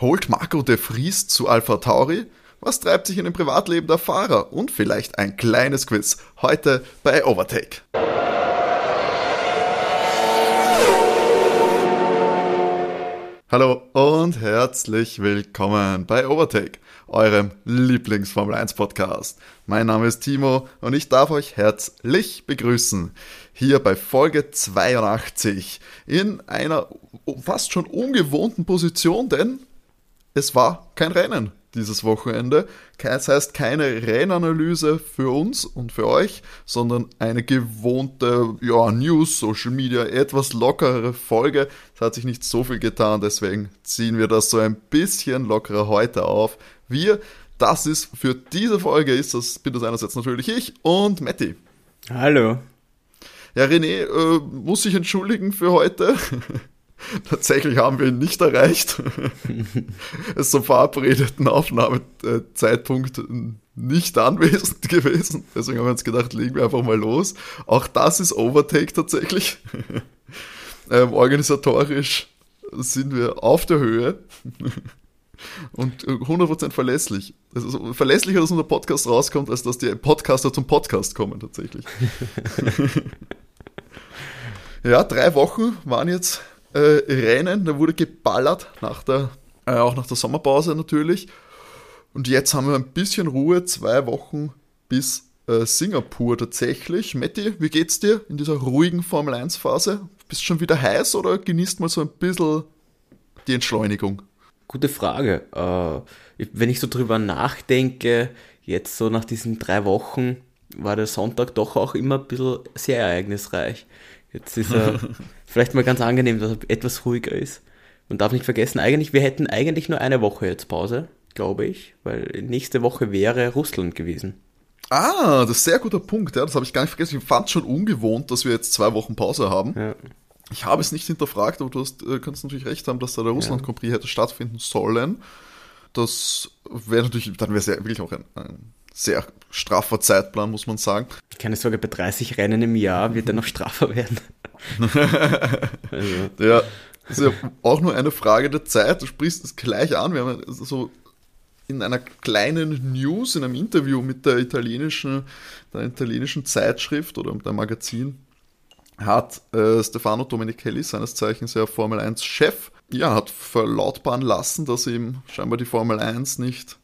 Holt Marco de Vries zu Alpha Tauri? Was treibt sich in dem Privatleben der Fahrer? Und vielleicht ein kleines Quiz heute bei Overtake. Hallo und herzlich willkommen bei Overtake, eurem Lieblings-Formel 1 Podcast. Mein Name ist Timo und ich darf euch herzlich begrüßen hier bei Folge 82 in einer fast schon ungewohnten Position, denn es war kein Rennen dieses Wochenende. Das heißt keine Rennanalyse für uns und für euch, sondern eine gewohnte ja, News, Social Media, etwas lockerere Folge. Es hat sich nicht so viel getan, deswegen ziehen wir das so ein bisschen lockerer heute auf. Wir, das ist für diese Folge, ist das, bin das einerseits natürlich ich und Matti. Hallo. Ja, René äh, muss sich entschuldigen für heute. Tatsächlich haben wir ihn nicht erreicht. er ist zum verabredeten Aufnahmezeitpunkt nicht anwesend gewesen. Deswegen haben wir uns gedacht, legen wir einfach mal los. Auch das ist Overtake tatsächlich. ähm, organisatorisch sind wir auf der Höhe und 100% verlässlich. Also verlässlicher, dass unser Podcast rauskommt, als dass die Podcaster zum Podcast kommen tatsächlich. ja, drei Wochen waren jetzt äh, Rennen, da wurde geballert, nach der, äh, auch nach der Sommerpause natürlich. Und jetzt haben wir ein bisschen Ruhe, zwei Wochen bis äh, Singapur tatsächlich. Matti, wie geht's dir in dieser ruhigen Formel 1 Phase? Bist du schon wieder heiß oder genießt mal so ein bisschen die Entschleunigung? Gute Frage. Äh, wenn ich so drüber nachdenke, jetzt so nach diesen drei Wochen, war der Sonntag doch auch immer ein bisschen sehr ereignisreich. Jetzt ist er vielleicht mal ganz angenehm, dass er etwas ruhiger ist. Man darf nicht vergessen, eigentlich, wir hätten eigentlich nur eine Woche jetzt Pause, glaube ich, weil nächste Woche wäre Russland gewesen. Ah, das ist ein sehr guter Punkt, ja, das habe ich gar nicht vergessen. Ich fand es schon ungewohnt, dass wir jetzt zwei Wochen Pause haben. Ja. Ich habe es nicht hinterfragt, aber du hast, äh, kannst natürlich recht haben, dass da der Russland Grand Prix hätte stattfinden sollen. Das wäre natürlich, dann wäre es ja wirklich auch ein, ein sehr straffer Zeitplan, muss man sagen. Keine Sorge, bei 30 Rennen im Jahr wird er noch straffer werden. also. Ja, das ist ja auch nur eine Frage der Zeit. Du sprichst es gleich an. Wir haben so in einer kleinen News, in einem Interview mit der italienischen, der italienischen Zeitschrift oder der Magazin, hat äh, Stefano Domenichelli, seines Zeichens ja Formel 1 Chef, ja, hat verlautbaren lassen, dass ihm scheinbar die Formel 1 nicht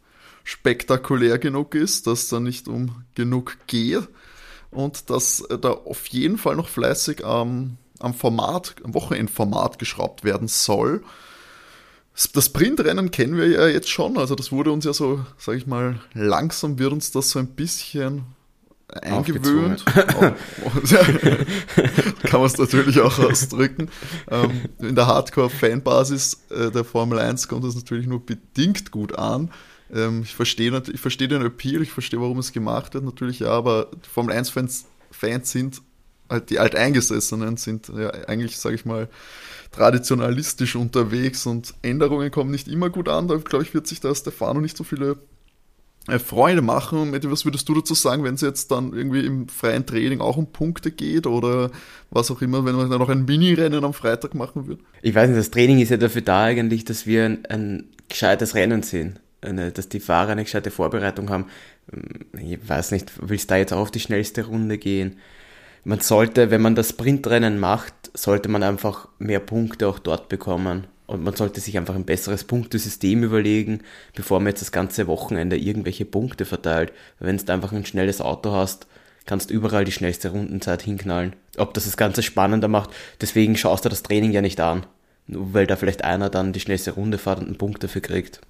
spektakulär genug ist, dass da nicht um genug geht und dass da auf jeden Fall noch fleißig am, am Format, am Wochenendformat geschraubt werden soll. Das Sprintrennen kennen wir ja jetzt schon, also das wurde uns ja so, sag ich mal, langsam wird uns das so ein bisschen eingewöhnt. Kann man es natürlich auch ausdrücken. Ähm, in der Hardcore-Fanbasis äh, der Formel 1 kommt das natürlich nur bedingt gut an. Ähm, ich verstehe ich versteh den Appeal, ich verstehe, warum es gemacht wird, natürlich ja, aber Formel 1-Fans Fans sind halt die Alteingesessenen sind ja eigentlich, sage ich mal, traditionalistisch unterwegs und Änderungen kommen nicht immer gut an. Da glaube ich, wird sich da Stefano nicht so viele äh, Freunde machen. Mette, was würdest du dazu sagen, wenn es jetzt dann irgendwie im freien Training auch um Punkte geht oder was auch immer, wenn man dann noch ein Mini-Rennen am Freitag machen würde? Ich weiß nicht, das Training ist ja dafür da eigentlich, dass wir ein, ein gescheites Rennen sehen eine, dass die Fahrer eine gescheite Vorbereitung haben. Ich weiß nicht, willst du da jetzt auch auf die schnellste Runde gehen? Man sollte, wenn man das Sprintrennen macht, sollte man einfach mehr Punkte auch dort bekommen. Und man sollte sich einfach ein besseres Punktesystem überlegen, bevor man jetzt das ganze Wochenende irgendwelche Punkte verteilt. Wenn du einfach ein schnelles Auto hast, kannst du überall die schnellste Rundenzeit hinknallen. Ob das das Ganze spannender macht, deswegen schaust du das Training ja nicht an. Nur weil da vielleicht einer dann die schnellste Runde fährt und einen Punkt dafür kriegt.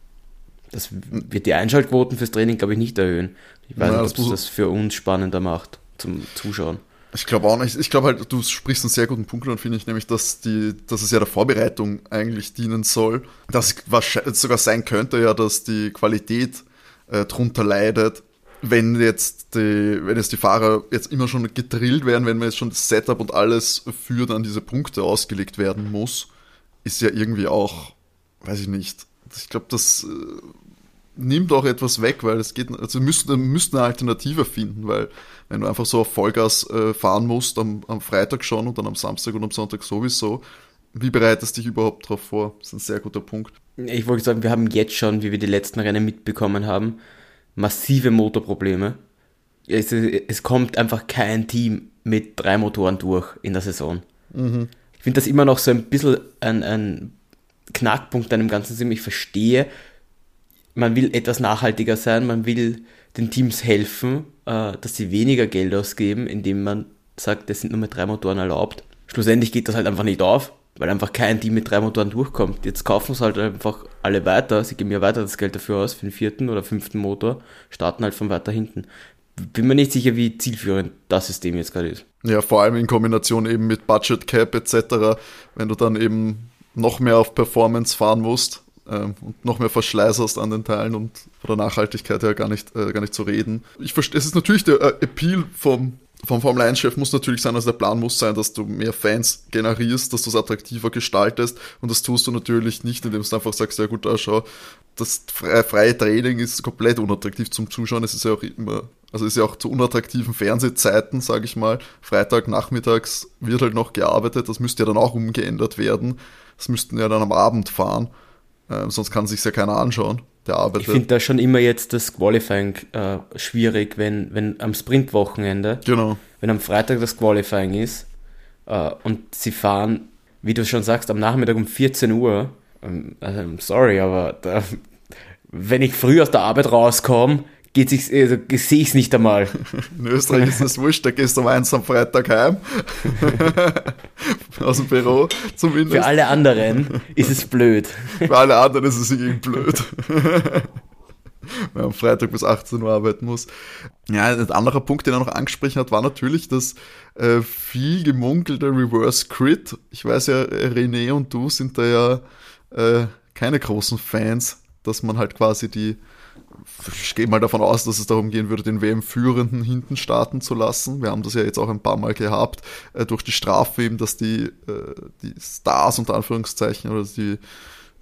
Das wird die Einschaltquoten fürs Training, glaube ich, nicht erhöhen. Ich weiß Na, nicht, ob das, das für uns spannender macht zum Zuschauen. Ich glaube auch nicht. Ich glaube halt, du sprichst einen sehr guten Punkt an, finde ich, nämlich, dass, die, dass es ja der Vorbereitung eigentlich dienen soll. Dass es sogar sein könnte ja, dass die Qualität äh, drunter leidet, wenn jetzt die, wenn jetzt die Fahrer jetzt immer schon gedrillt werden, wenn man jetzt schon das Setup und alles für dann diese Punkte ausgelegt werden muss, ist ja irgendwie auch, weiß ich nicht. Ich glaube, das äh, nimmt auch etwas weg, weil es geht, also müssten, müssten eine Alternative finden, weil wenn du einfach so auf Vollgas äh, fahren musst, am, am Freitag schon und dann am Samstag und am Sonntag sowieso, wie bereitest du dich überhaupt darauf vor? Das ist ein sehr guter Punkt. ich wollte sagen, wir haben jetzt schon, wie wir die letzten Rennen mitbekommen haben, massive Motorprobleme. Es, es kommt einfach kein Team mit drei Motoren durch in der Saison. Mhm. Ich finde das immer noch so ein bisschen ein, ein Knackpunkt an dem ganzen Sinn. Ich verstehe, man will etwas nachhaltiger sein, man will den Teams helfen, äh, dass sie weniger Geld ausgeben, indem man sagt, es sind nur mit drei Motoren erlaubt. Schlussendlich geht das halt einfach nicht auf, weil einfach kein Team mit drei Motoren durchkommt. Jetzt kaufen sie halt einfach alle weiter, sie geben ja weiter das Geld dafür aus, für den vierten oder fünften Motor, starten halt von weiter hinten. Bin mir nicht sicher, wie zielführend das System jetzt gerade ist. Ja, vor allem in Kombination eben mit Budget Cap etc., wenn du dann eben noch mehr auf Performance fahren musst ähm, und noch mehr Verschleiß hast an den Teilen und von der Nachhaltigkeit her gar nicht, äh, gar nicht zu reden. Ich verstehe, es ist natürlich der äh, Appeal vom vom Formel 1-Chef muss natürlich sein, also der Plan muss sein, dass du mehr Fans generierst, dass du es attraktiver gestaltest und das tust du natürlich nicht, indem du einfach sagst, ja gut, da schau, das freie Training ist komplett unattraktiv zum Zuschauen, es ist ja auch immer, also ist ja auch zu unattraktiven Fernsehzeiten, sage ich mal, Freitag nachmittags wird halt noch gearbeitet, das müsste ja dann auch umgeändert werden, das müssten ja dann am Abend fahren, äh, sonst kann sich ja keiner anschauen der arbeitet. Ich finde da schon immer jetzt das Qualifying äh, schwierig, wenn, wenn am Sprintwochenende, genau. wenn am Freitag das Qualifying ist äh, und sie fahren, wie du schon sagst, am Nachmittag um 14 Uhr. Ähm, also, sorry, aber da, wenn ich früh aus der Arbeit rauskomme, geht sich, also, sehe ich es nicht einmal. In Österreich ist das wurscht, da gehst du um eins am Freitag heim. Aus dem Büro zumindest. Für alle anderen ist es blöd. Für alle anderen ist es irgendwie blöd. Wenn man am Freitag bis 18 Uhr arbeiten muss. Ja, ein anderer Punkt, den er noch angesprochen hat, war natürlich das äh, viel gemunkelte Reverse Crit. Ich weiß ja, René und du sind da ja äh, keine großen Fans, dass man halt quasi die ich gehe mal davon aus, dass es darum gehen würde, den WM-Führenden hinten starten zu lassen. Wir haben das ja jetzt auch ein paar Mal gehabt, äh, durch die Strafe eben, dass die, äh, die Stars unter Anführungszeichen oder die,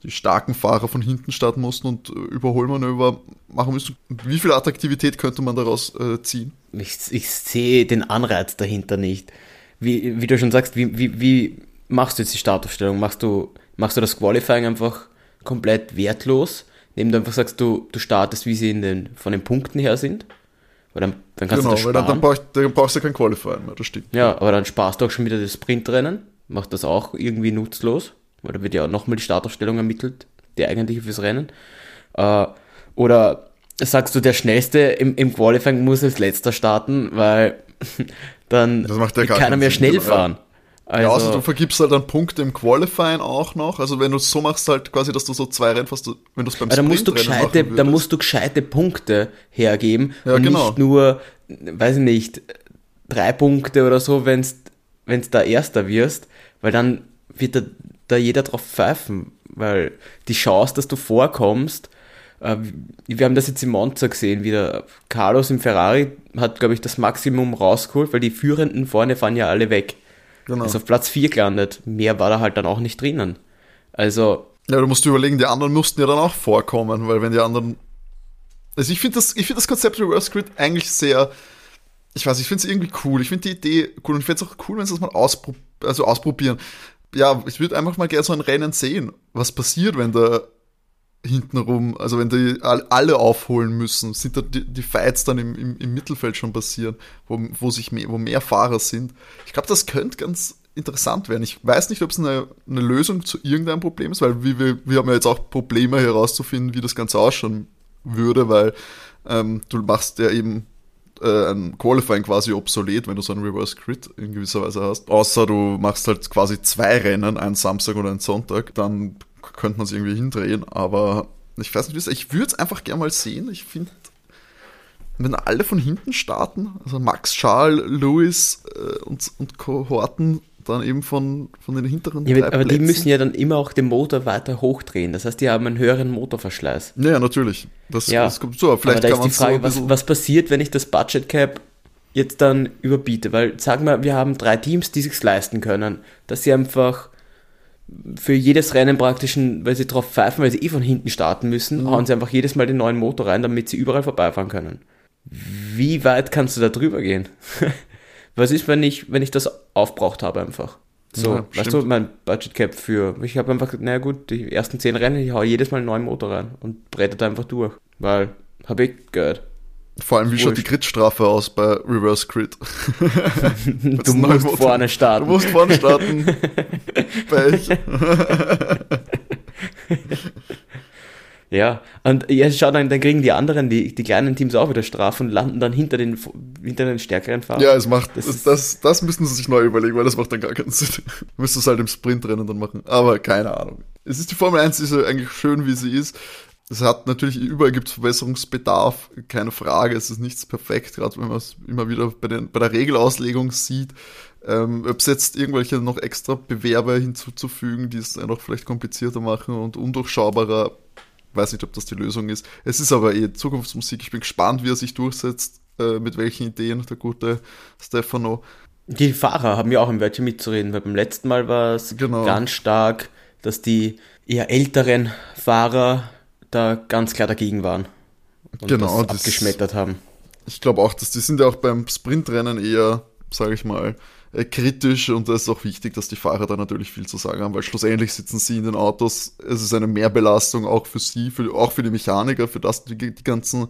die starken Fahrer von hinten starten mussten und äh, Überholmanöver machen müssen. Wie viel Attraktivität könnte man daraus äh, ziehen? Ich, ich sehe den Anreiz dahinter nicht. Wie, wie du schon sagst, wie, wie, wie machst du jetzt die Startaufstellung? Machst du, machst du das Qualifying einfach komplett wertlos? Indem du einfach sagst, du, du startest, wie sie in den, von den Punkten her sind. Weil dann, dann kannst genau, du das sparen. Weil dann, dann, brauch, dann brauchst du kein Qualifying mehr, das stimmt. Ja, aber dann sparst du auch schon wieder das Sprintrennen, macht das auch irgendwie nutzlos, weil da wird ja auch nochmal die Startaufstellung ermittelt, die eigentliche fürs Rennen. Äh, oder sagst du, der Schnellste im, im Qualifying muss als letzter starten, weil dann keiner mehr schnell fahren. Ja. Also, ja, also du vergibst halt dann Punkte im Qualifying auch noch. Also wenn du es so machst, halt quasi, dass du so zwei Rennen fast, wenn du es beim Sprint musst du gescheite, Da musst du gescheite Punkte hergeben ja, und genau. nicht nur, weiß ich nicht, drei Punkte oder so, wenn es da Erster wirst, weil dann wird da, da jeder drauf pfeifen, weil die Chance, dass du vorkommst, äh, wir haben das jetzt im Monza gesehen, wie der Carlos im Ferrari hat, glaube ich, das Maximum rausgeholt, weil die Führenden vorne fahren ja alle weg. Genau. Ist auf Platz 4 gelandet. Mehr war da halt dann auch nicht drinnen. Also. Ja, du musst überlegen, die anderen mussten ja dann auch vorkommen, weil wenn die anderen. Also ich finde das, ich das Konzept Reverse Grid eigentlich sehr. Ich weiß, ich finde es irgendwie cool. Ich finde die Idee cool und ich finde es auch cool, wenn sie das mal auspro also ausprobieren. Ja, ich würde einfach mal gerne so ein Rennen sehen. Was passiert, wenn da hintenrum, also wenn die alle aufholen müssen, sind da die, die Fights dann im, im, im, Mittelfeld schon passieren, wo, wo, sich mehr, wo mehr Fahrer sind. Ich glaube, das könnte ganz interessant werden. Ich weiß nicht, ob es eine, eine Lösung zu irgendeinem Problem ist, weil wir, wir, haben ja jetzt auch Probleme herauszufinden, wie das Ganze ausschauen würde, weil ähm, du machst ja eben äh, ein Qualifying quasi obsolet, wenn du so einen Reverse Crit in gewisser Weise hast. Außer du machst halt quasi zwei Rennen, einen Samstag oder einen Sonntag, dann könnte man es irgendwie hindrehen, aber ich weiß nicht, ich würde es einfach gerne mal sehen. Ich finde, wenn alle von hinten starten, also Max, Charles, Lewis äh, und, und Kohorten dann eben von, von den hinteren ja, Aber Plätzen. die müssen ja dann immer auch den Motor weiter hochdrehen. Das heißt, die haben einen höheren Motorverschleiß. Ja, natürlich. Das, ja. das kommt so. Vielleicht aber da ist die Frage, so was, was passiert, wenn ich das Budget Cap jetzt dann überbiete? Weil, sagen wir, wir haben drei Teams, die sich leisten können, dass sie einfach für jedes Rennen praktisch, weil sie drauf pfeifen, weil sie eh von hinten starten müssen, mhm. hauen sie einfach jedes Mal den neuen Motor rein, damit sie überall vorbeifahren können. Wie weit kannst du da drüber gehen? Was ist, wenn ich, wenn ich das aufbraucht habe einfach? So, ja, weißt du, mein Budget Cap für, ich habe einfach, naja gut, die ersten zehn Rennen, ich hau jedes Mal einen neuen Motor rein und brettert einfach durch, weil habe ich Geld. Vor allem, wie schaut die Grid-Strafe aus bei Reverse Grid? du musst vorne starten. Du musst vorne starten. Pech. ja, und ja, schau dann, dann kriegen die anderen, die, die kleinen Teams auch wieder Strafen und landen dann hinter den, hinter den stärkeren Fahrern. Ja, es macht, das, das, das, das müssen sie sich neu überlegen, weil das macht dann gar keinen Sinn. Müsstest es halt im Sprintrennen dann machen. Aber keine Ahnung. Es ist die Formel 1, die ist eigentlich schön, wie sie ist. Es hat natürlich, überall gibt es Verbesserungsbedarf, keine Frage, es ist nichts perfekt, gerade wenn man es immer wieder bei, den, bei der Regelauslegung sieht. Ähm, ob es jetzt irgendwelche noch extra Bewerber hinzuzufügen, die es noch vielleicht komplizierter machen und undurchschaubarer, weiß nicht, ob das die Lösung ist. Es ist aber eh Zukunftsmusik. Ich bin gespannt, wie er sich durchsetzt, äh, mit welchen Ideen der gute Stefano. Die Fahrer haben ja auch ein Wörtchen mitzureden, weil beim letzten Mal war es genau. ganz stark, dass die eher älteren Fahrer da ganz klar dagegen waren und genau, das abgeschmettert haben. Ich glaube auch, dass die sind ja auch beim Sprintrennen eher, sage ich mal, äh, kritisch und da ist auch wichtig, dass die Fahrer da natürlich viel zu sagen haben, weil schlussendlich sitzen sie in den Autos. Es ist eine Mehrbelastung auch für sie, für, auch für die Mechaniker, für das die, die ganzen,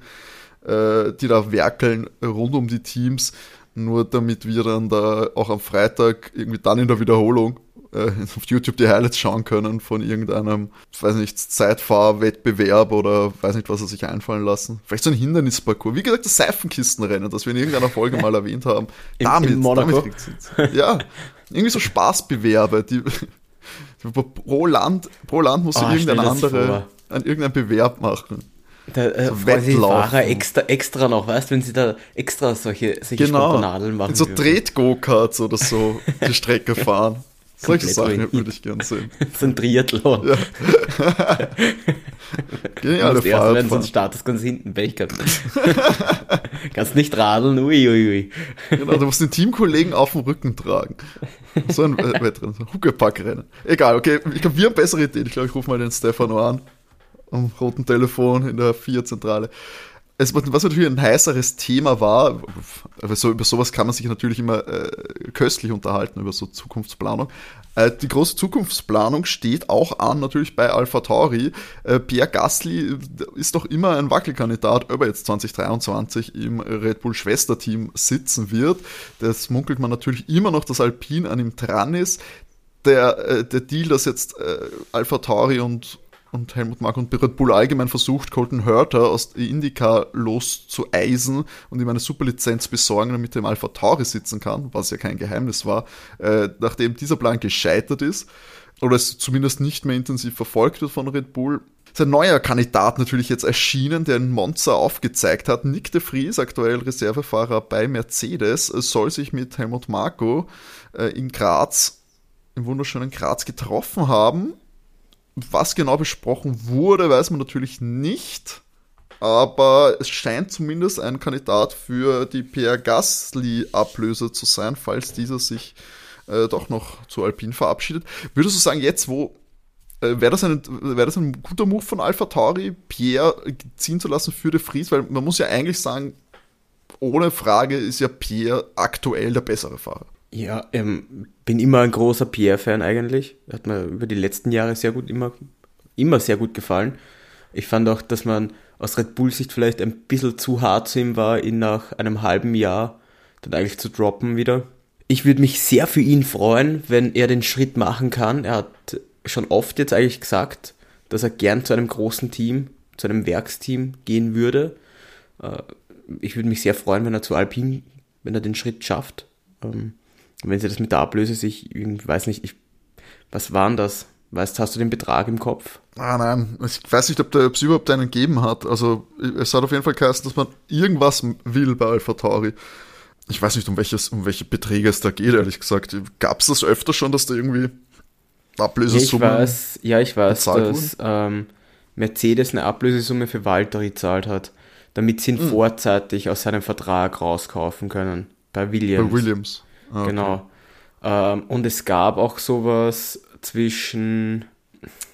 äh, die da werkeln rund um die Teams. Nur damit wir dann da auch am Freitag irgendwie dann in der Wiederholung äh, auf YouTube die Highlights schauen können von irgendeinem, weiß nicht, Zeitfahrwettbewerb oder weiß nicht, was er sich einfallen lassen. Vielleicht so ein Hindernisparcours. Wie gesagt, das Seifenkistenrennen, das wir in irgendeiner Folge mal erwähnt haben. Im, damit, in Monaco. damit Ja, irgendwie so Spaßbewerbe, die, pro Land, pro Land muss oh, irgendeine andere, an irgendein Bewerb machen. Da äh, so die Fahrer extra, extra noch, weißt du, wenn sie da extra solche, solche genau. machen. So Dreht-Go-Karts oder so die Strecke fahren. Solche Sachen würde ich gerne sehen. so ein Triathlon. Ja. Geniale Fahrt. Wenn sonst startest ganz hinten Pech gehabt. Kannst nicht radeln, ui, ui, ui. Genau, du musst den Teamkollegen auf dem Rücken tragen. So ein Wettrennen, so ein Huckepackrennen. Egal, okay, ich glaube, wir haben bessere Ideen. Ich glaube, ich rufe mal den Stefano an. Am roten Telefon in der Vier-Zentrale es, was natürlich ein heißeres Thema war, aber so, über sowas kann man sich natürlich immer äh, köstlich unterhalten, über so Zukunftsplanung. Äh, die große Zukunftsplanung steht auch an, natürlich bei Alpha Tauri. Äh, Pierre Gasly ist doch immer ein Wackelkandidat, ob er jetzt 2023 im Red Bull Schwesterteam sitzen wird. Das munkelt man natürlich immer noch, dass Alpine an ihm dran ist. Der, äh, der Deal, dass jetzt äh, Alpha Tauri und und Helmut Mark und Red Bull allgemein versucht, Colton Hurter aus Indica loszueisen und ihm eine Superlizenz besorgen, damit er im Alpha Tauri sitzen kann, was ja kein Geheimnis war, äh, nachdem dieser Plan gescheitert ist oder es zumindest nicht mehr intensiv verfolgt wird von Red Bull. Ist ein neuer Kandidat natürlich jetzt erschienen, der ein Monster aufgezeigt hat. Nick de Vries, aktuell Reservefahrer bei Mercedes, soll sich mit Helmut Marko äh, in Graz, im wunderschönen Graz getroffen haben was genau besprochen wurde, weiß man natürlich nicht. Aber es scheint zumindest ein Kandidat für die Pierre Gasly-Ablöse zu sein, falls dieser sich äh, doch noch zu Alpine verabschiedet. Würdest du sagen, jetzt wo äh, wäre das, ein, wär das ein guter Move von Alpha Tauri, Pierre ziehen zu lassen für De Vries? Weil man muss ja eigentlich sagen, ohne Frage ist ja Pierre aktuell der bessere Fahrer. Ja, ähm, bin immer ein großer Pierre-Fan eigentlich. Hat mir über die letzten Jahre sehr gut immer, immer sehr gut gefallen. Ich fand auch, dass man aus Red Bull-Sicht vielleicht ein bisschen zu hart zu ihm war, ihn nach einem halben Jahr dann eigentlich zu droppen wieder. Ich würde mich sehr für ihn freuen, wenn er den Schritt machen kann. Er hat schon oft jetzt eigentlich gesagt, dass er gern zu einem großen Team, zu einem Werksteam gehen würde. Äh, ich würde mich sehr freuen, wenn er zu Alpine, wenn er den Schritt schafft. Ähm, wenn sie das mit der Ablöse sich, ich weiß nicht, ich, was waren das? Weißt, hast du den Betrag im Kopf? Ah, nein, ich weiß nicht, ob es überhaupt einen gegeben hat. Also, es hat auf jeden Fall geheißen, dass man irgendwas will bei Alpha Tauri. Ich weiß nicht, um, welches, um welche Beträge es da geht, ehrlich gesagt. Gab es das öfter schon, dass da irgendwie Ablösesummen ja, ich weiß, Ja, ich weiß, dass ähm, Mercedes eine Ablösesumme für Walter gezahlt hat, damit sie ihn hm. vorzeitig aus seinem Vertrag rauskaufen können. Bei Williams. Bei Williams. Okay. Genau. Ähm, und es gab auch sowas zwischen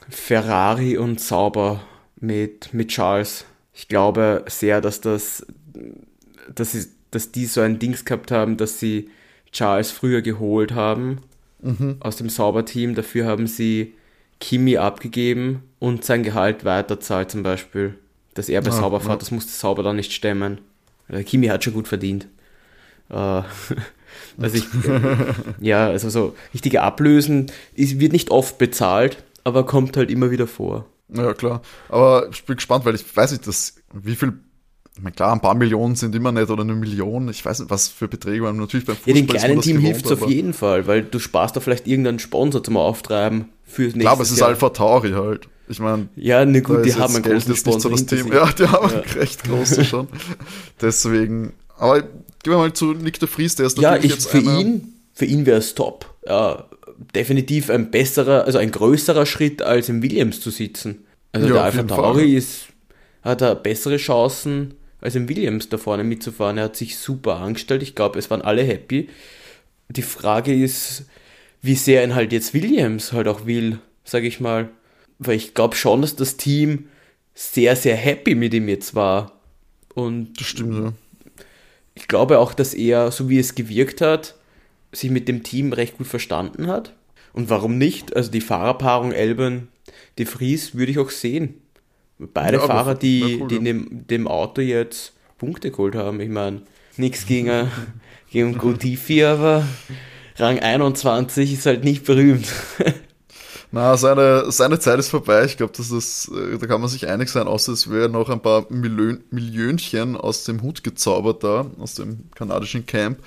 Ferrari und Sauber mit, mit Charles. Ich glaube sehr, dass das, dass, sie, dass die so ein Dings gehabt haben, dass sie Charles früher geholt haben mhm. aus dem Sauberteam. Dafür haben sie Kimi abgegeben und sein Gehalt weiterzahlt zum Beispiel. Dass er bei ah, Sauber fährt, ja. das musste Sauber dann nicht stemmen. Kimi hat schon gut verdient. Äh, also ich, ja, also so richtige Ablösen ist, wird nicht oft bezahlt, aber kommt halt immer wieder vor. Ja, klar. Aber ich bin gespannt, weil ich weiß nicht, dass, wie viel ich meine, klar, ein paar Millionen sind immer nicht oder eine Million. Ich weiß nicht, was für Beträge man natürlich beim Fußball Ja, dem kleinen Team hilft es auf jeden Fall, weil du sparst da vielleicht irgendeinen Sponsor zum Auftreiben fürs nächste Klar, aber es ist Alpha Tauri halt. Ich meine, ja, ne gut, die haben ein großes Sponsor. So das Thema. Ja, die haben ja. recht große schon. Deswegen, aber gehen wir mal zu Nick de Vries, der ist natürlich ja, ich, jetzt für ihn, für ihn wäre es top. Ja, definitiv ein besserer, also ein größerer Schritt als im Williams zu sitzen. Also ja, der Alpha Tauri ist, hat er bessere Chancen als im Williams da vorne mitzufahren. Er hat sich super angestellt. Ich glaube, es waren alle happy. Die Frage ist, wie sehr ihn halt jetzt Williams halt auch will, sage ich mal. Weil ich glaube schon, dass das Team sehr, sehr happy mit ihm jetzt war. Und das stimmt, ja. Ich glaube auch, dass er, so wie es gewirkt hat, sich mit dem Team recht gut verstanden hat. Und warum nicht? Also die Fahrerpaarung Elben, die Fries würde ich auch sehen. Beide ja, Fahrer, die, cool, die in dem, dem, Auto jetzt Punkte geholt haben. Ich meine, nichts gegen, gegen Gutifi, aber Rang 21 ist halt nicht berühmt. Na, seine, seine Zeit ist vorbei. Ich glaube, das ist, äh, da kann man sich einig sein, außer es wäre noch ein paar Million, Millionchen aus dem Hut gezaubert da, aus dem kanadischen Camp.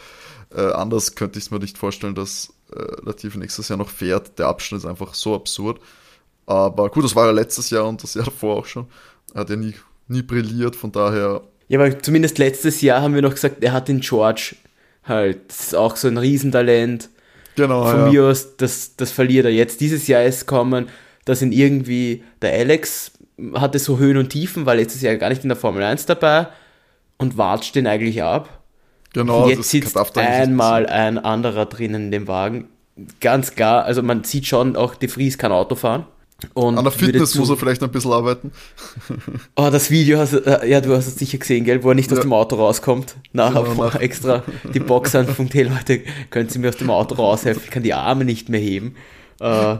Äh, anders könnte ich es mir nicht vorstellen, dass äh, Latifi nächstes Jahr noch fährt. Der Abschnitt ist einfach so absurd. Aber gut, das war ja letztes Jahr und das Jahr davor auch schon. Er hat ja nie, nie brilliert, von daher. Ja, aber zumindest letztes Jahr haben wir noch gesagt, er hat den George halt. Das ist auch so ein Riesentalent. Genau. Von ja. mir aus, das, das verliert er jetzt. Dieses Jahr ist kommen, dass ihn irgendwie der Alex hatte so Höhen und Tiefen, weil letztes Jahr gar nicht in der Formel 1 dabei und watscht den eigentlich ab. Genau. Und jetzt sitzt einmal ein anderer drinnen in dem Wagen. Ganz klar, also man sieht schon auch, De Vries kann Auto fahren. Und An der Fitness muss er vielleicht ein bisschen arbeiten. Oh, das Video hast du, äh, ja, du hast es sicher gesehen, gell, wo er nicht ja. aus dem Auto rauskommt. Nachher genau, nach. extra die Box anfunkt, hey Leute, können Sie mir aus dem Auto raushelfen? Ich kann die Arme nicht mehr heben. Äh,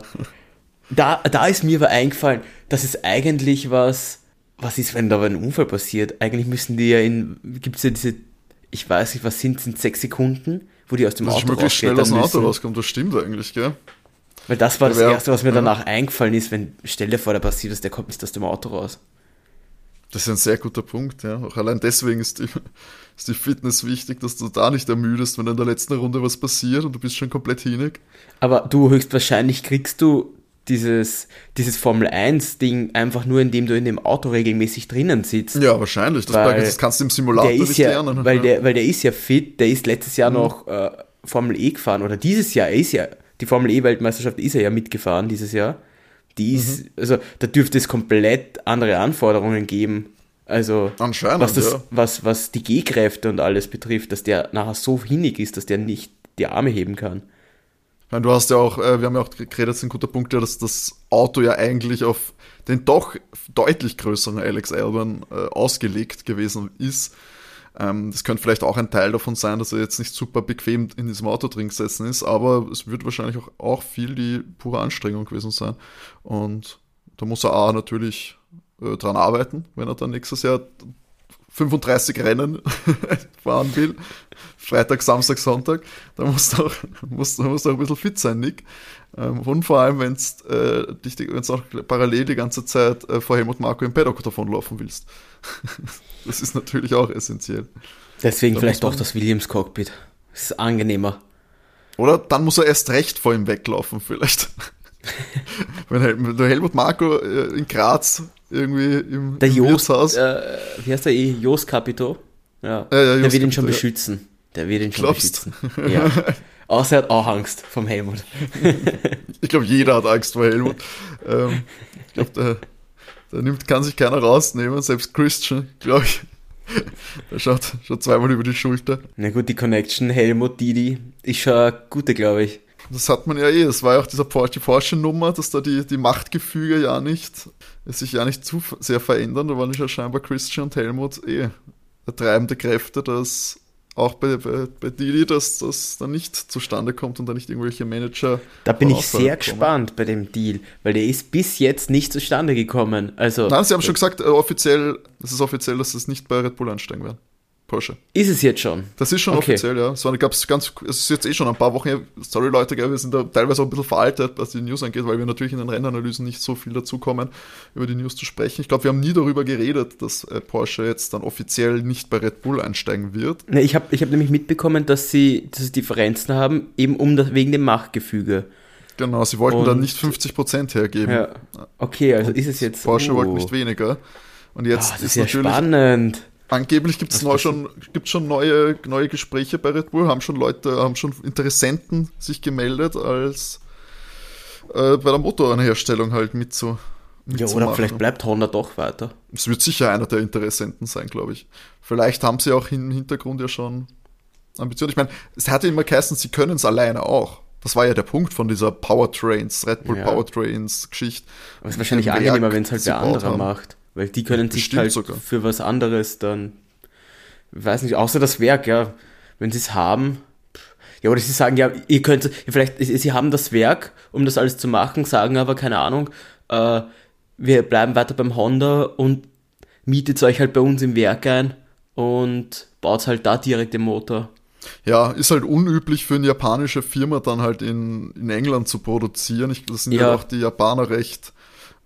da, da ist mir aber eingefallen, dass es eigentlich was, was ist, wenn da ein Unfall passiert? Eigentlich müssen die ja in, gibt es ja diese, ich weiß nicht, was sind, sind sechs Sekunden, wo die aus dem das Auto möglichst schnell aus dem Auto rauskommt, das stimmt eigentlich, gell? Weil das war das ja, Erste, was mir danach ja. eingefallen ist, wenn, stell dir vor, da passiert ist, der kommt nicht aus dem Auto raus. Das ist ein sehr guter Punkt, ja. Auch allein deswegen ist die, ist die Fitness wichtig, dass du da nicht ermüdest, wenn in der letzten Runde was passiert und du bist schon komplett hinig. Aber du höchstwahrscheinlich kriegst du dieses, dieses Formel 1-Ding einfach nur, indem du in dem Auto regelmäßig drinnen sitzt. Ja, wahrscheinlich. Das, weil das kannst du im Simulator nicht ja, lernen. Weil, ja. Der, weil der ist ja fit, der ist letztes Jahr mhm. noch äh, Formel E gefahren oder dieses Jahr, er ist ja die Formel E-Weltmeisterschaft ist er ja mitgefahren dieses Jahr. Die ist, mhm. also da dürfte es komplett andere Anforderungen geben. Also was, das, ja. was, was die Gehkräfte und alles betrifft, dass der nachher so hinnig ist, dass der nicht die Arme heben kann. du hast ja auch, äh, wir haben ja auch geredet, das ist ein guter Punkt, dass das Auto ja eigentlich auf den doch deutlich größeren Alex Albon äh, ausgelegt gewesen ist. Ähm, das könnte vielleicht auch ein Teil davon sein, dass er jetzt nicht super bequem in diesem Auto drin gesessen ist, aber es wird wahrscheinlich auch, auch viel die pure Anstrengung gewesen sein. Und da muss er A natürlich äh, dran arbeiten, wenn er dann nächstes Jahr 35 Rennen fahren will. Freitag, Samstag, Sonntag. Da musst du auch, musst, musst auch ein bisschen fit sein, Nick. Ähm, und vor allem, wenn du äh, auch parallel die ganze Zeit äh, vor Helmut Marco im Paddock davonlaufen willst. das ist natürlich auch essentiell. Deswegen da vielleicht doch das Williams Cockpit. Das ist angenehmer. Oder dann muss er erst recht vor ihm weglaufen, vielleicht. wenn, der Helmut Marco äh, in Graz irgendwie im, der im Jost, äh, wie heißt der eh? Jost Capito? Ja. ja, ja der wird ihn schon beschützen. Der wird ihn schon Glaubst? beschützen. Ja. Außer er hat auch Angst vom Helmut. ich glaube, jeder hat Angst vor Helmut. Ähm, ich glaube, der, der nimmt, kann sich keiner rausnehmen, selbst Christian, glaube ich. Der schaut schon zweimal über die Schulter. Na gut, die Connection Helmut Didi ist schon eine gute, glaube ich. Das hat man ja eh. Das war ja auch dieser Porsche, die Porsche-Nummer, dass da die, die Machtgefüge ja nicht, sich ja nicht zu sehr verändern. Da waren ja scheinbar Christian und Helmut eh treibende Kräfte, dass auch bei, bei, bei Didi, dass das dann nicht zustande kommt und da nicht irgendwelche Manager. Da bin ich sehr gespannt bei dem Deal, weil der ist bis jetzt nicht zustande gekommen. Also, Nein, sie haben schon gesagt, äh, offiziell, es ist offiziell, dass es nicht bei Red Bull ansteigen werden. Porsche. Ist es jetzt schon? Das ist schon okay. offiziell, ja. Es, war, gab's ganz, es ist jetzt eh schon ein paar Wochen, sorry Leute, wir sind da teilweise auch ein bisschen veraltet, was die News angeht, weil wir natürlich in den Rennanalysen nicht so viel dazu kommen, über die News zu sprechen. Ich glaube, wir haben nie darüber geredet, dass äh, Porsche jetzt dann offiziell nicht bei Red Bull einsteigen wird. Ne, ich habe ich hab nämlich mitbekommen, dass sie, dass sie Differenzen haben, eben um das, wegen dem Machtgefüge. Genau, sie wollten Und, dann nicht 50% hergeben. Ja. Okay, also Und ist es jetzt. Porsche oh. wollte nicht weniger. Und jetzt oh, das ist, ist ja spannend Angeblich gibt es schon, gibt's schon neue, neue Gespräche bei Red Bull, haben schon Leute, haben schon Interessenten sich gemeldet, als äh, bei der Motorenherstellung halt mit so. Ja, oder vielleicht bleibt Honda doch weiter. Es wird sicher einer der Interessenten sein, glaube ich. Vielleicht haben sie auch im Hintergrund ja schon Ambitionen. Ich meine, es hatte immer geheißen, sie können es alleine auch. Das war ja der Punkt von dieser Powertrains, Red Bull ja. Powertrains Geschichte. Aber es ist wahrscheinlich angenehmer, wenn es halt der andere macht. Weil die können sich Bestimmt halt sogar. für was anderes dann, weiß nicht, außer das Werk, ja, wenn sie es haben, ja, oder sie sagen, ja, ihr könnt, vielleicht, sie haben das Werk, um das alles zu machen, sagen aber, keine Ahnung, äh, wir bleiben weiter beim Honda und mietet euch halt bei uns im Werk ein und baut halt da direkt den Motor. Ja, ist halt unüblich für eine japanische Firma dann halt in, in England zu produzieren. Ich, das sind ja, ja auch die Japaner recht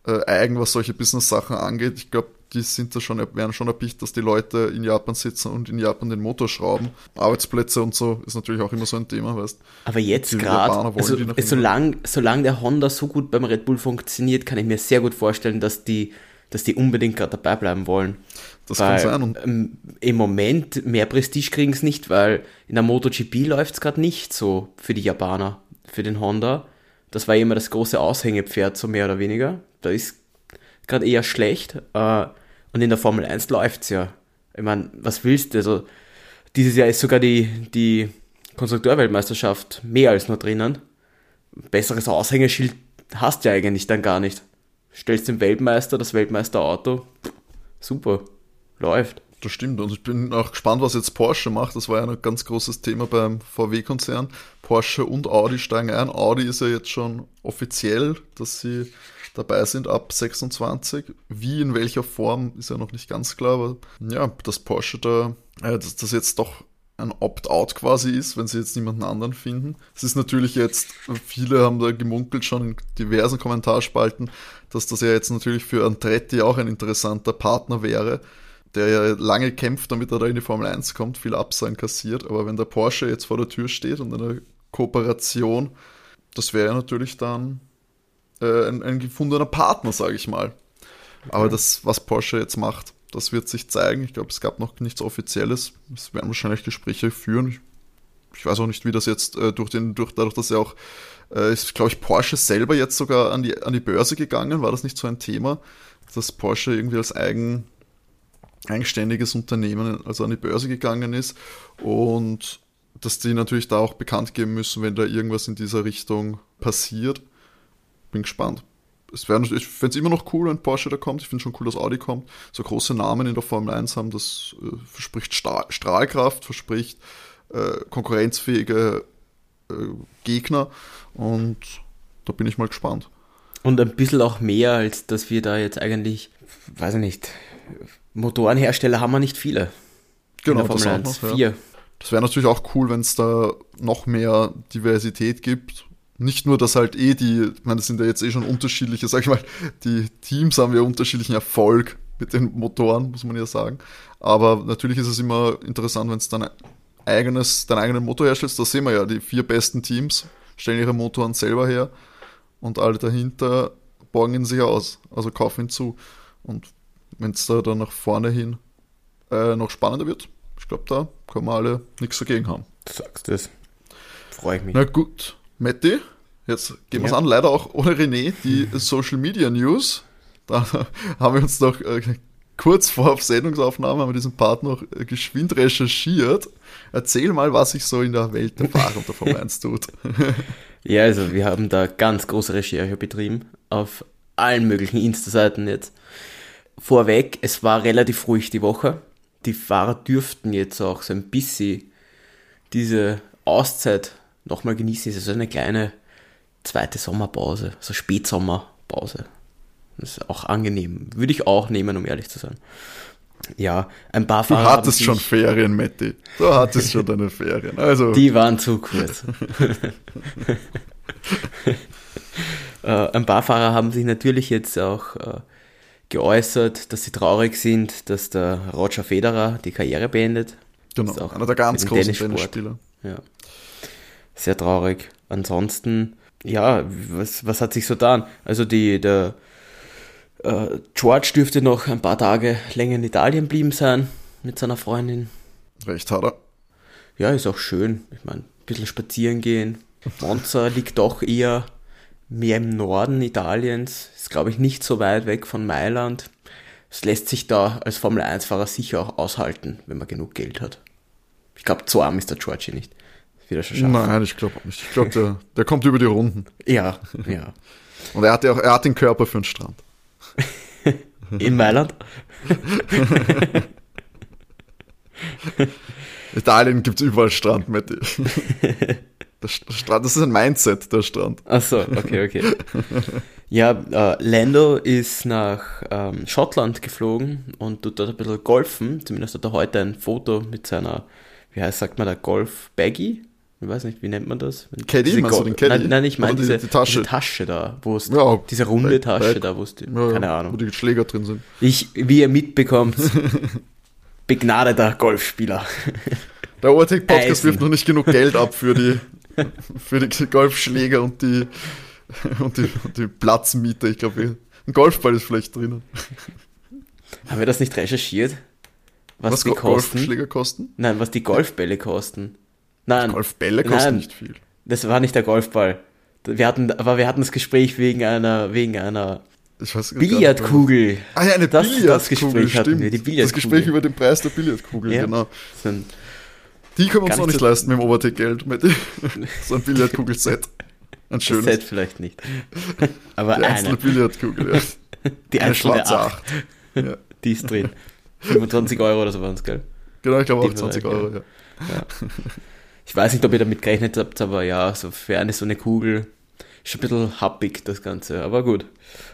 äh, eigen, was solche Business-Sachen angeht. Ich glaube, die sind da schon, werden schon erpicht, dass die Leute in Japan sitzen und in Japan den Motor schrauben. Arbeitsplätze und so ist natürlich auch immer so ein Thema, weißt Aber jetzt gerade, also, solange, solange der Honda so gut beim Red Bull funktioniert, kann ich mir sehr gut vorstellen, dass die, dass die unbedingt gerade dabei bleiben wollen. Das weil, kann sein. Und ähm, Im Moment mehr Prestige kriegen es nicht, weil in der MotoGP läuft es gerade nicht so für die Japaner, für den Honda. Das war immer das große Aushängepferd, so mehr oder weniger da ist gerade eher schlecht. Äh, und in der Formel 1 läuft es ja. Ich meine, was willst du? Also, dieses Jahr ist sogar die, die Konstrukteurweltmeisterschaft mehr als nur drinnen. Besseres Aushängeschild hast du ja eigentlich dann gar nicht. Stellst den Weltmeister, das Weltmeisterauto, super, läuft. Das stimmt. Und ich bin auch gespannt, was jetzt Porsche macht. Das war ja ein ganz großes Thema beim VW-Konzern. Porsche und Audi steigen ein. Audi ist ja jetzt schon offiziell, dass sie dabei sind ab 26. Wie, in welcher Form, ist ja noch nicht ganz klar, aber ja, dass Porsche da, äh, dass das jetzt doch ein Opt-out quasi ist, wenn sie jetzt niemanden anderen finden. Es ist natürlich jetzt, viele haben da gemunkelt schon in diversen Kommentarspalten, dass das ja jetzt natürlich für Andretti auch ein interessanter Partner wäre, der ja lange kämpft, damit er da in die Formel 1 kommt, viel Absagen kassiert. Aber wenn der Porsche jetzt vor der Tür steht und eine Kooperation, das wäre ja natürlich dann äh, ein, ein, gefundener Partner, sage ich mal. Okay. Aber das, was Porsche jetzt macht, das wird sich zeigen. Ich glaube, es gab noch nichts Offizielles. Es werden wahrscheinlich Gespräche führen. Ich, ich weiß auch nicht, wie das jetzt äh, durch den, durch, dadurch, dass ja auch, äh, ist, glaube ich, Porsche selber jetzt sogar an die, an die Börse gegangen. War das nicht so ein Thema, dass Porsche irgendwie als eigen, eigenständiges Unternehmen, also an die Börse gegangen ist und dass die natürlich da auch bekannt geben müssen, wenn da irgendwas in dieser Richtung passiert bin gespannt. Es wäre, ich fände es immer noch cool, wenn Porsche da kommt. Ich finde schon cool, dass Audi kommt. So große Namen in der Formel 1 haben, das äh, verspricht Stahl, Strahlkraft, verspricht äh, konkurrenzfähige äh, Gegner und da bin ich mal gespannt. Und ein bisschen auch mehr, als dass wir da jetzt eigentlich, weiß ich nicht, Motorenhersteller haben wir nicht viele. Genau, das, auch noch, Vier. Ja. das wäre natürlich auch cool, wenn es da noch mehr Diversität gibt nicht nur, dass halt eh die, ich meine, das sind ja jetzt eh schon unterschiedliche, sag ich mal, die Teams haben ja unterschiedlichen Erfolg mit den Motoren, muss man ja sagen. Aber natürlich ist es immer interessant, wenn es dann eigenes, deinen eigenen Motor herstellst. Da sehen wir ja, die vier besten Teams stellen ihre Motoren selber her und alle dahinter borgen ihn sich aus, also kaufen ihn zu. Und wenn es da dann nach vorne hin äh, noch spannender wird, ich glaube, da können wir alle nichts dagegen haben. Du sagst es. Freue ich mich. Na gut, Matti, jetzt gehen wir es ja. an, leider auch ohne René, die Social Media News. Da haben wir uns noch äh, kurz vor Sendungsaufnahme haben wir diesen Part noch äh, geschwind recherchiert. Erzähl mal, was sich so in der Welt der Fahrer und der Formel 1 tut. ja, also wir haben da ganz große Recherche betrieben auf allen möglichen Insta-Seiten jetzt. Vorweg, es war relativ ruhig die Woche. Die Fahrer dürften jetzt auch so ein bisschen diese Auszeit nochmal genießen. Es ist eine kleine zweite Sommerpause, so Spätsommerpause. Das ist auch angenehm. Würde ich auch nehmen, um ehrlich zu sein. Ja, ein paar Fahrer. Du hattest schon Ferien, Matti. Du hattest schon deine Ferien. Also. Die waren zu kurz. äh, ein paar Fahrer haben sich natürlich jetzt auch äh, geäußert, dass sie traurig sind, dass der Roger Federer die Karriere beendet. Genau, einer der ganz großen Tennisspieler. Ja. Sehr traurig. Ansonsten, ja, was, was hat sich so getan? Also die, der äh, George dürfte noch ein paar Tage länger in Italien blieben sein mit seiner Freundin. Recht hat er. Ja, ist auch schön. Ich meine, ein bisschen spazieren gehen. Monza liegt doch eher mehr im Norden Italiens. Ist, glaube ich, nicht so weit weg von Mailand. Es lässt sich da als Formel 1-Fahrer sicher auch aushalten, wenn man genug Geld hat. Ich glaube, zu arm ist der Georgie nicht. Wieder schon Nein, ich glaube nicht. Ich glaube, der, der kommt über die Runden. Ja, ja. Und er hat, ja auch, er hat den Körper für den Strand. In Mailand? Italien gibt es überall Strand, Matti. Der Strand, das ist ein Mindset, der Strand. Ach so, okay, okay. Ja, äh, Lando ist nach ähm, Schottland geflogen und tut dort ein bisschen golfen. Zumindest hat er heute ein Foto mit seiner, wie heißt, sagt man da, Golf-Baggy? Ich weiß nicht, wie nennt man das? Caddy, meinst du den Caddy? Nein, nein ich meine diese, die Tasche. diese Tasche da, wo es, ja, diese runde bei, Tasche bei, da, wo es, die, ja, keine Ahnung. Wo die Schläger drin sind. Ich, wie ihr mitbekommt, begnadeter Golfspieler. Der Overtake-Podcast wirft noch nicht genug Geld ab für die, für die Golfschläger und die, und die, und die Platzmieter. Ich glaube, ein Golfball ist vielleicht drinnen. Haben wir das nicht recherchiert? Was, was die kosten? Golfschläger kosten? Nein, was die Golfbälle kosten. Nein. Golfbälle kosten nein, nicht viel. Das war nicht der Golfball. Wir hatten, aber wir hatten das Gespräch wegen einer, wegen einer Billardkugel. Ah ja, eine das, Billardkugel, das Gespräch hatten wir, die Billardkugel. Das Gespräch über den Preis der Billardkugel, ja. genau. Die können wir uns noch nicht so leisten mit dem Overtake-Geld. so ein Billardkugel-Set. Ein schönes. Set vielleicht nicht. Aber die eine. Billardkugel, ja. Die eine schwarze 8. Ja. Die ist drin. 25 Euro oder so waren es, gell? Genau, ich glaube auch 20 Euro, ja. ja. Ich weiß nicht, ob ihr damit gerechnet habt, aber ja, so für eine so eine Kugel ist ein bisschen happig, das Ganze, aber gut.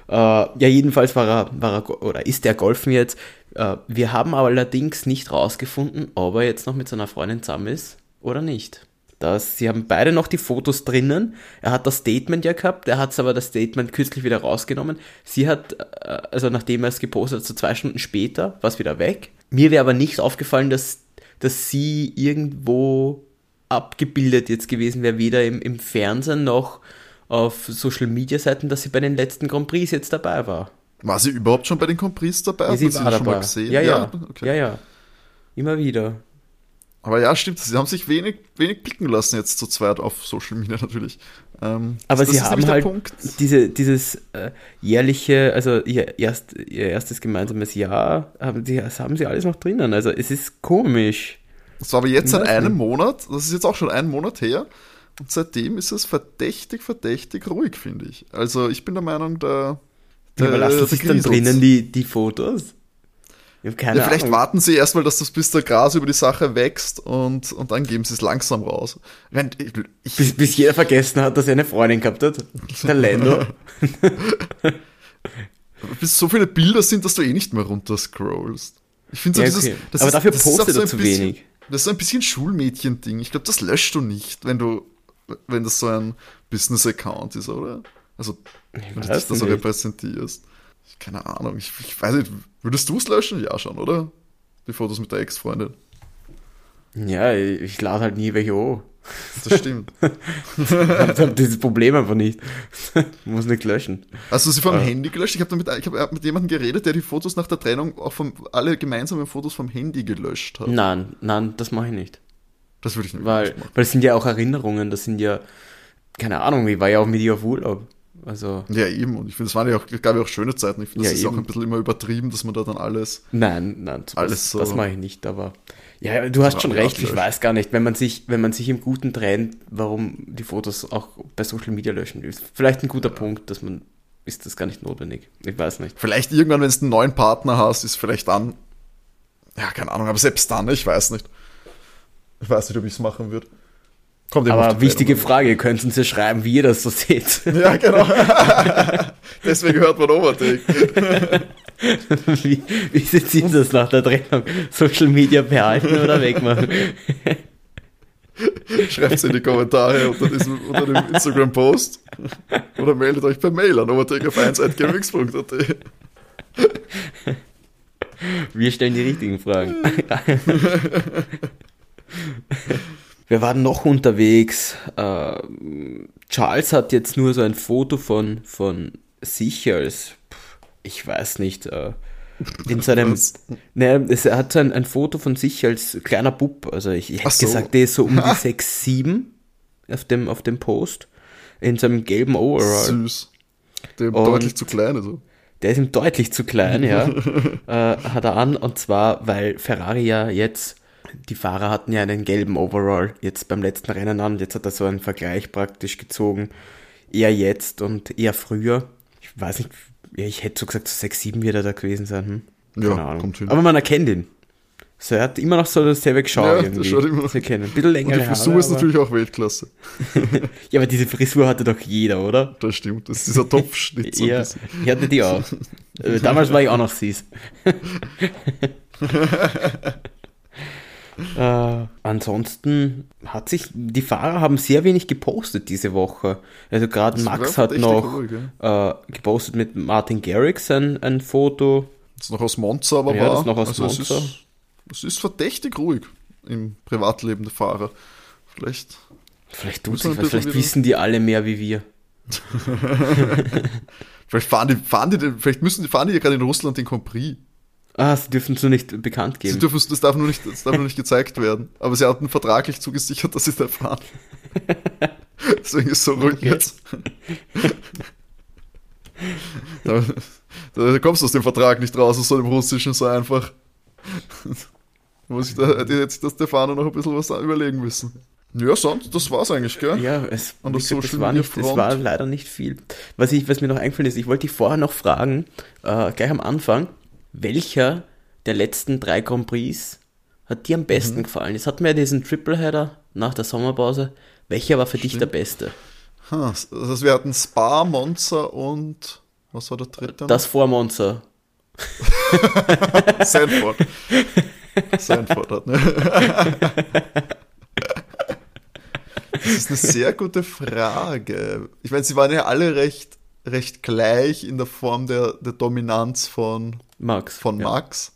Äh, ja, jedenfalls war er, war er, oder ist der Golfen jetzt. Äh, wir haben allerdings nicht rausgefunden, ob er jetzt noch mit seiner Freundin zusammen ist oder nicht. Das, sie haben beide noch die Fotos drinnen. Er hat das Statement ja gehabt, er hat aber das Statement kürzlich wieder rausgenommen. Sie hat, äh, also nachdem er es gepostet hat, so zwei Stunden später, war es wieder weg. Mir wäre aber nicht aufgefallen, dass, dass sie irgendwo abgebildet jetzt gewesen wäre, weder im, im Fernsehen noch auf Social Media Seiten, dass sie bei den letzten Grand Prix jetzt dabei war. War sie überhaupt schon bei den Grand Prix dabei? Ja, sie war dabei. Schon mal gesehen? Ja, ja, ja, okay. ja, ja. Immer wieder. Aber ja, stimmt, sie haben sich wenig, wenig blicken lassen jetzt zu zweit auf Social Media natürlich. Ähm, Aber sie haben halt diese, dieses äh, jährliche, also ihr, erst, ihr erstes gemeinsames Jahr, haben, die, das haben sie alles noch drinnen. Also es ist komisch. Das war aber jetzt seit einem Monat, das ist jetzt auch schon einen Monat her. Und seitdem ist es verdächtig, verdächtig ruhig, finde ich. Also ich bin der Meinung, da. der ja, lassen sich dann drinnen die, die Fotos? Ich habe keine ja, vielleicht Ahnung. warten sie erstmal, dass das bis der Gras über die Sache wächst und, und dann geben sie es langsam raus. Ich, ich, bis, bis jeder vergessen hat, dass er eine Freundin gehabt hat. Der Lando. bis so viele Bilder sind, dass du eh nicht mehr runter scrollst. Ich finde so ja, dieses. Okay. Aber ist, dafür postet er zu bisschen, wenig. Das ist so ein bisschen Schulmädchen-Ding. Ich glaube, das löscht du nicht, wenn du, wenn das so ein Business-Account ist, oder? Also, wenn du dich da so repräsentierst. Keine Ahnung, ich, ich weiß nicht, würdest du es löschen? Ja, schon, oder? Die Fotos mit der Ex-Freundin. Ja, ich lade halt nie welche hoch. Das stimmt. ich habe dieses Problem einfach nicht. muss nicht löschen. Hast du sie vom äh. Handy gelöscht? Ich habe mit, hab mit jemandem geredet, der die Fotos nach der Trennung auch vom, alle gemeinsamen Fotos vom Handy gelöscht hat. Nein, nein, das mache ich nicht. Das würde ich nicht weil, machen. Weil es sind ja auch Erinnerungen, das sind ja, keine Ahnung, ich war ja auch mit ihr auf Urlaub. Also ja, eben. Und ich finde, es waren ja auch, gab ja auch schöne Zeiten. Ich finde, das ja, ist eben. auch ein bisschen immer übertrieben, dass man da dann alles. Nein, nein, alles das, so. Das mache ich nicht, aber. Ja, du hast schon recht, ich weiß gar nicht, wenn man sich, wenn man sich im Guten trennt, warum die Fotos auch bei Social Media löschen ist. Vielleicht ein guter ja. Punkt, dass man, ist das gar nicht notwendig. Ich weiß nicht. Vielleicht irgendwann, wenn du einen neuen Partner hast, ist vielleicht dann, ja, keine Ahnung, aber selbst dann, ich weiß nicht. Ich weiß nicht, ob ich es machen würde. Kommt Aber wichtige Frage, könnten Sie schreiben, wie ihr das so seht? Ja, genau. Deswegen hört man Overtake. wie, wie sieht Sie das nach der Trennung? Social Media behalten oder wegmachen? Schreibt es in die Kommentare unter, diesem, unter dem Instagram-Post oder meldet euch per Mail an overtakervereins.gmx.at. Wir stellen die richtigen Fragen. Wir waren noch unterwegs. Äh, Charles hat jetzt nur so ein Foto von, von sich als, ich weiß nicht, äh, in seinem, ne, er hat so ein, ein, Foto von sich als kleiner Bub, also ich, ich hätte so. gesagt, der ist so um die 6, 7 auf dem, auf dem Post, in seinem gelben Overall. Süß. Der ist deutlich zu klein, also. Der ist ihm deutlich zu klein, ja. äh, hat er an, und zwar, weil Ferrari ja jetzt, die Fahrer hatten ja einen gelben Overall jetzt beim letzten Rennen an, jetzt hat er so einen Vergleich praktisch gezogen, eher jetzt und eher früher. Ich weiß nicht, ja, ich hätte so gesagt, so 6, 7 wird er da gewesen sein. Hm? Keine ja, Ahnung. kommt hin. Aber man erkennt ihn. So, er hat immer noch so dasselbe Geschau ja, irgendwie. Das schaut immer noch. Ein bisschen länger. Und die Frisur Haare, ist natürlich auch Weltklasse. ja, aber diese Frisur hatte doch jeder, oder? Das stimmt, das ist dieser Topfschnitt. So ja, ich hatte die auch. Äh, damals war ich auch noch süß. Äh, ansonsten hat sich, die Fahrer haben sehr wenig gepostet diese Woche. Also gerade Max hat noch ja. äh, gepostet mit Martin Garrix ein, ein Foto. Das ist noch aus Monza, aber ja, war. Das noch aus also Monza. Es ist, es ist verdächtig ruhig im Privatleben der Fahrer. Vielleicht. Vielleicht tut sich was, vielleicht wissen die alle mehr wie wir. vielleicht fahren die, fahren die, vielleicht müssen die, fahren die ja gerade in Russland den Grand Prix. Ah, sie dürfen es nur nicht bekannt geben. Sie dürfen das darf nur nicht, das darf nur nicht gezeigt werden. Aber sie hatten vertraglich zugesichert, dass sie da fahren. Deswegen ist es so ruhig okay. jetzt. da, da, kommst du aus dem Vertrag nicht raus, aus so dem Russischen so einfach. Muss ich da, hätte jetzt der Stefano noch ein bisschen was überlegen müssen. Ja, sonst, das war's eigentlich, gell? Ja, es, An der gesagt, das, war nicht, das war leider nicht viel. Was, ich, was mir noch eingefallen ist, ich wollte dich vorher noch fragen, äh, gleich am Anfang, welcher der letzten drei Grand Prix hat dir am besten mhm. gefallen? Es hat mir diesen Tripleheader nach der Sommerpause. Welcher war für Stimmt. dich der beste? Also wir hatten Spa, Monza und was war der dritte? Das vor Monza. Sanford. Sanford hat, ne? Das ist eine sehr gute Frage. Ich meine, sie waren ja alle recht, recht gleich in der Form der, der Dominanz von Max. Von ja. Max.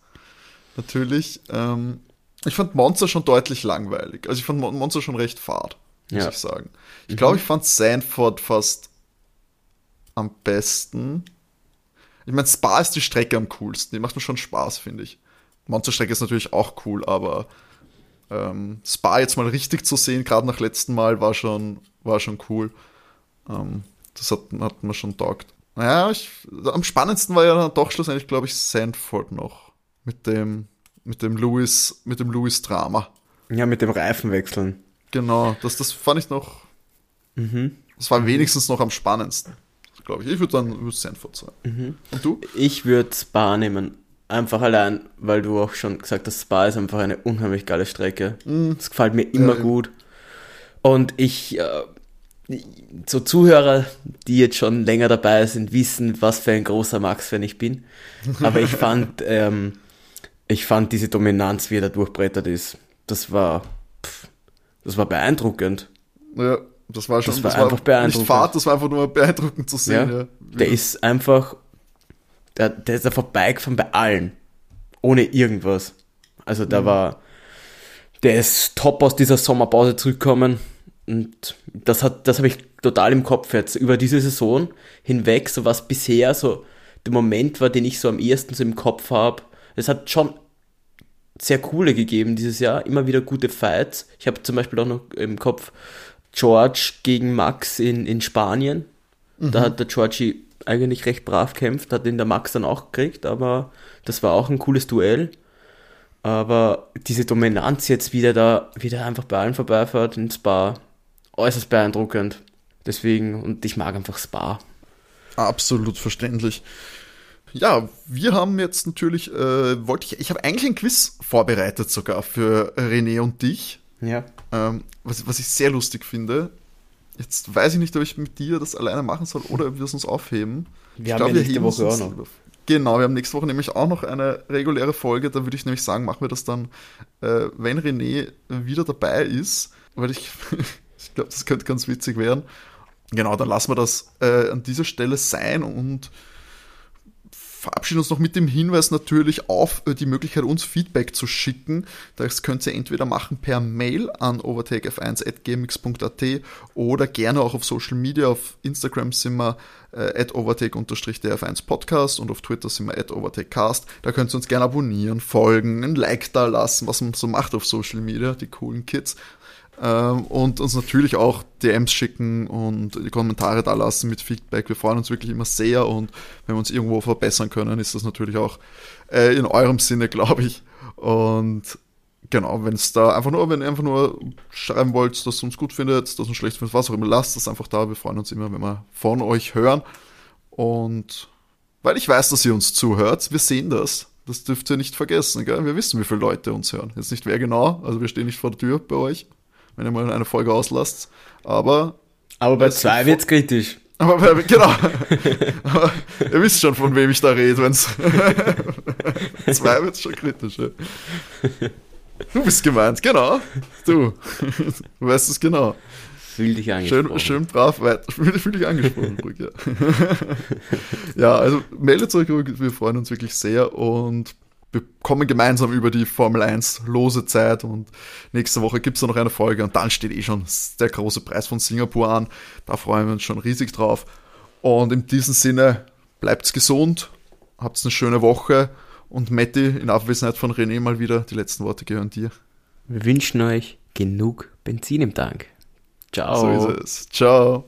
Natürlich. Ähm, ich fand Monster schon deutlich langweilig. Also ich fand Monster schon recht fad, muss ja. ich sagen. Ich mhm. glaube, ich fand Sanford fast am besten. Ich meine, Spa ist die Strecke am coolsten. Die macht mir schon Spaß, finde ich. Monsterstrecke ist natürlich auch cool, aber ähm, Spa jetzt mal richtig zu sehen, gerade nach letzten Mal, war schon, war schon cool. Ähm, das hat, hat mir schon taugt. Naja, ich, am spannendsten war ja dann doch schlussendlich, glaube ich, Sandford noch. Mit dem, mit dem Louis, mit dem Louis-Drama. Ja, mit dem Reifenwechseln. Genau, das, das fand ich noch. Mhm. Das war wenigstens noch am spannendsten, glaube ich. Ich würde dann würd Sanford sein. Mhm. Und du? Ich würde Spa nehmen. Einfach allein, weil du auch schon gesagt hast, Spa ist einfach eine unheimlich geile Strecke. Mhm. Das gefällt mir immer ja, gut. Und ich äh, so Zuhörer, die jetzt schon länger dabei sind, wissen, was für ein großer Max-Fan ich bin. Aber ich fand, ähm, ich fand diese Dominanz, wie er da durchbrettert ist, das war, pff, das war beeindruckend. Ja, das war schon, das war das einfach war beeindruckend. Nicht Fahrt, das war einfach nur beeindruckend zu sehen. Ja, ja. Der ist einfach, der, der ist da vorbeigefahren bei allen. Ohne irgendwas. Also der mhm. war, der ist top aus dieser Sommerpause zurückgekommen und das hat, das habe ich total im Kopf jetzt über diese Saison hinweg, so was bisher so der Moment war, den ich so am ehesten so im Kopf habe. Es hat schon sehr coole gegeben dieses Jahr, immer wieder gute Fights. Ich habe zum Beispiel auch noch im Kopf George gegen Max in, in Spanien. Mhm. Da hat der Georgie eigentlich recht brav kämpft, hat ihn der Max dann auch gekriegt, aber das war auch ein cooles Duell. Aber diese Dominanz jetzt wieder da, wieder einfach bei allen vorbeifährt ins Bar, äußerst beeindruckend. Deswegen, und ich mag einfach Spa. Absolut verständlich. Ja, wir haben jetzt natürlich, äh, wollte ich, ich habe eigentlich ein Quiz vorbereitet sogar für René und dich. Ja. Ähm, was, was ich sehr lustig finde, jetzt weiß ich nicht, ob ich mit dir das alleine machen soll oder ob wir es uns aufheben. Wir ich haben glaub, ja wir heben Woche auch noch. Genau, wir haben nächste Woche nämlich auch noch eine reguläre Folge. Da würde ich nämlich sagen, machen wir das dann, äh, wenn René wieder dabei ist, weil ich, ich glaube, das könnte ganz witzig werden. Genau, dann lassen wir das äh, an dieser Stelle sein und verabschieden uns noch mit dem Hinweis natürlich auf äh, die Möglichkeit, uns Feedback zu schicken. Das könnt ihr entweder machen per Mail an overtakef1.gmx.at oder gerne auch auf Social Media. Auf Instagram sind wir äh, at overtake-df1 Podcast und auf Twitter sind wir at overtakecast. Da könnt ihr uns gerne abonnieren, folgen, ein Like da lassen, was man so macht auf Social Media, die coolen Kids. Ähm, und uns natürlich auch DMs schicken und die Kommentare da lassen mit Feedback. Wir freuen uns wirklich immer sehr und wenn wir uns irgendwo verbessern können, ist das natürlich auch äh, in eurem Sinne, glaube ich. Und genau, wenn es da einfach nur, wenn ihr einfach nur schreiben wollt, dass ihr uns gut findet, dass ihr uns schlecht findet, was auch immer, lasst das einfach da. Wir freuen uns immer, wenn wir von euch hören. Und weil ich weiß, dass ihr uns zuhört, wir sehen das. Das dürft ihr nicht vergessen, gell? Wir wissen, wie viele Leute uns hören. Jetzt nicht wer genau, also wir stehen nicht vor der Tür bei euch wenn ihr mal eine Folge auslasst. Aber. Aber bei zwei wird es kritisch. Aber bei, genau. aber ihr wisst schon, von wem ich da rede, wenn es. zwei wird es schon kritisch. Ja. Du bist gemeint, genau. Du. Du weißt es genau. Fühl dich angesprochen. Schön, schön brav weiter. Fühl, fühl dich angesprochen, ruhig, ja. ja, also meldet euch, wir freuen uns wirklich sehr und wir kommen gemeinsam über die Formel 1 lose Zeit und nächste Woche gibt es noch eine Folge und dann steht eh schon der große Preis von Singapur an. Da freuen wir uns schon riesig drauf. Und in diesem Sinne, bleibt's gesund, habt eine schöne Woche und Matti, in Abwesenheit von René mal wieder, die letzten Worte gehören dir. Wir wünschen euch genug Benzin im Tank. Ciao. So ist es. Ciao.